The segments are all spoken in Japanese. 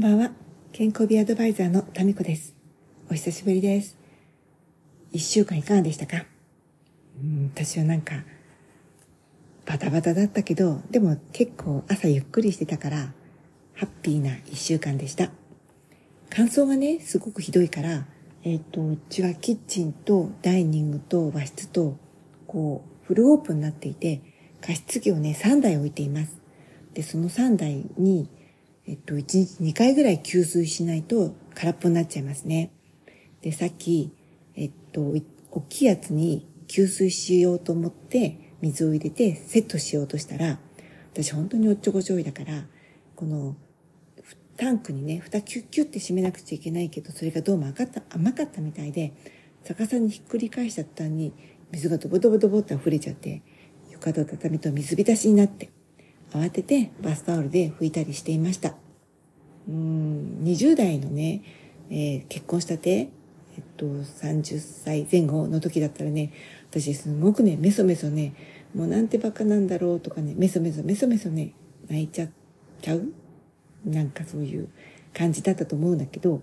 ばんは。健康美アドバイザーのタミコです。お久しぶりです。一週間いかがでしたか？うん、私はなんか、バタバタだったけど、でも結構朝ゆっくりしてたから、ハッピーな一週間でした。乾燥がね、すごくひどいから、えっ、ー、と、うちはキッチンとダイニングと和室と、こう、フルオープンになっていて、加湿器をね、3台置いています。で、その3台に、えっと、1日2回ぐらい給水しないと空っぽになっちゃいますね。で、さっき、えっと、大きいやつに給水しようと思って水を入れてセットしようとしたら、私本当におっちょこちょいだから、このタンクにね、蓋キュッキュッて閉めなくちゃいけないけど、それがどうも甘かった甘かったみたいで、逆さにひっくり返しちゃったに、水がドボドボドボって溢れちゃって、床と畳と水浸しになって、慌ててバスタオルで拭いたりしていました。うん、20代のね、えー、結婚したて、えっと、30歳前後の時だったらね、私すごくね、メソメソね、もうなんてバカなんだろうとかね、メソメソメソメソね、泣いちゃっちゃうなんかそういう感じだったと思うんだけど、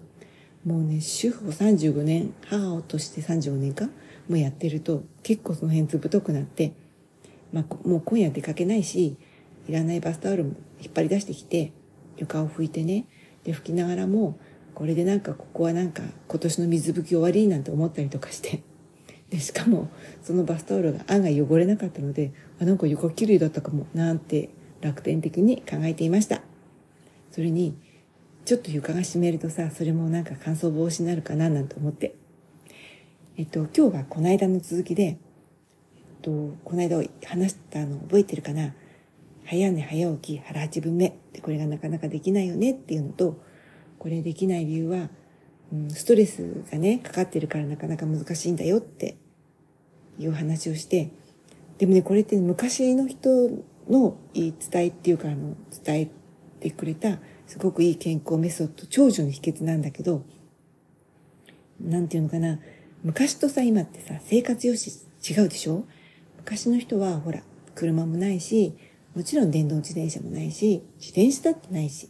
もうね、主婦を35年、母をとして35年かもやってると、結構その辺ずぶとくなって、まあ、もう今夜出かけないし、いらないバスタオルも引っ張り出してきて、床を拭いてね、で、拭きながらも、これでなんかここはなんか今年の水拭き終わりなんて思ったりとかして、で、しかもそのバスタオルが案外汚れなかったので、あ、なんか床きれいだったかも、なんて楽天的に考えていました。それに、ちょっと床が湿るとさ、それもなんか乾燥防止になるかななんて思って。えっと、今日はこの間の続きで、えっと、この間話したの覚えてるかな早寝早起き腹八分目。ってこれがなかなかできないよねっていうのと、これできない理由は、うん、ストレスがね、かかってるからなかなか難しいんだよっていう話をして、でもね、これって昔の人の言い伝えっていうか、あの、伝えてくれた、すごくいい健康メソッド、長寿の秘訣なんだけど、なんていうのかな、昔とさ、今ってさ、生活様式違うでしょ？昔の人は、ほら、車もないし、もちろん電動自転車もないし、自転車だってないし、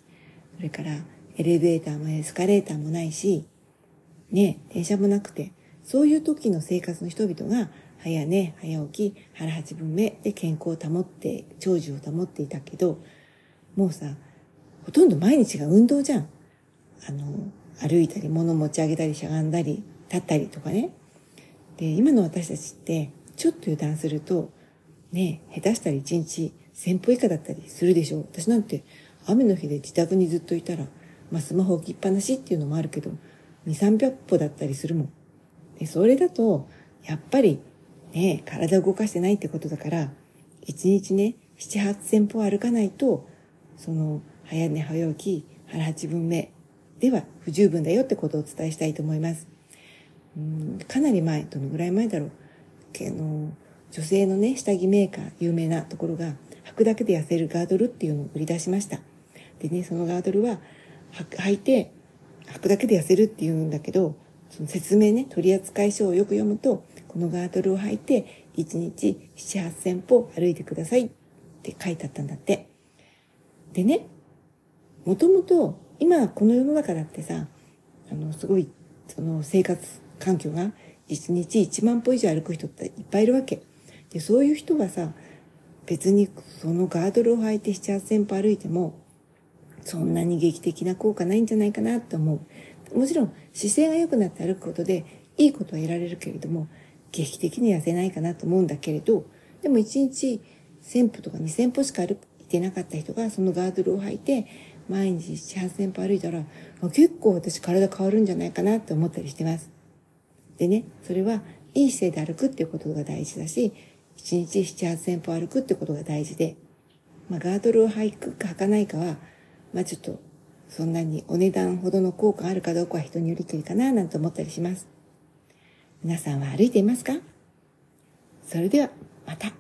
それからエレベーターもエスカレーターもないし、ね、電車もなくて、そういう時の生活の人々が、早寝、早起き、腹八分目で健康を保って、長寿を保っていたけど、もうさ、ほとんど毎日が運動じゃん。あの、歩いたり、物持ち上げたり、しゃがんだり、立ったりとかね。で、今の私たちって、ちょっと油断すると、ね、下手したら一日1000歩以下だったりするでしょう。私なんて雨の日で自宅にずっといたら、まあスマホ置きっぱなしっていうのもあるけど、2、300歩だったりするもん。で、それだと、やっぱりね、体を動かしてないってことだから、1日ね、7、8000歩歩かないと、その、早寝早起き、腹八分目では不十分だよってことをお伝えしたいと思います。うんかなり前、どのぐらい前だろう。あの女性のね、下着メーカー、有名なところが、くだけで痩せるガードルっていうのを売り出しました。でね、そのガードルは、履いて、履くだけで痩せるっていうんだけど、その説明ね、取扱書をよく読むと、このガードルを履いて、1日7、8000歩歩いてくださいって書いてあったんだって。でね、もともと、今この世の中だってさ、あの、すごい、その生活環境が1日1万歩以上歩く人っていっぱいいるわけ。で、そういう人はさ、別にそのガードルを履いて7、8000歩歩いても、そんなに劇的な効果ないんじゃないかなと思う。もちろん姿勢が良くなって歩くことでいいことは得られるけれども、劇的に痩せないかなと思うんだけれど、でも1日1000歩とか2000歩しか歩いてなかった人がそのガードルを履いて、毎日7、8000歩歩いたら、結構私体変わるんじゃないかなって思ったりしてます。でね、それはいい姿勢で歩くっていうことが大事だし、1日7、8000歩歩くってことが大事で、まあ、ガードルを履くか履かないかは、まあ、ちょっと、そんなにお値段ほどの効果あるかどうかは人によりけりかな、なんて思ったりします。皆さんは歩いていますか？それでは、また。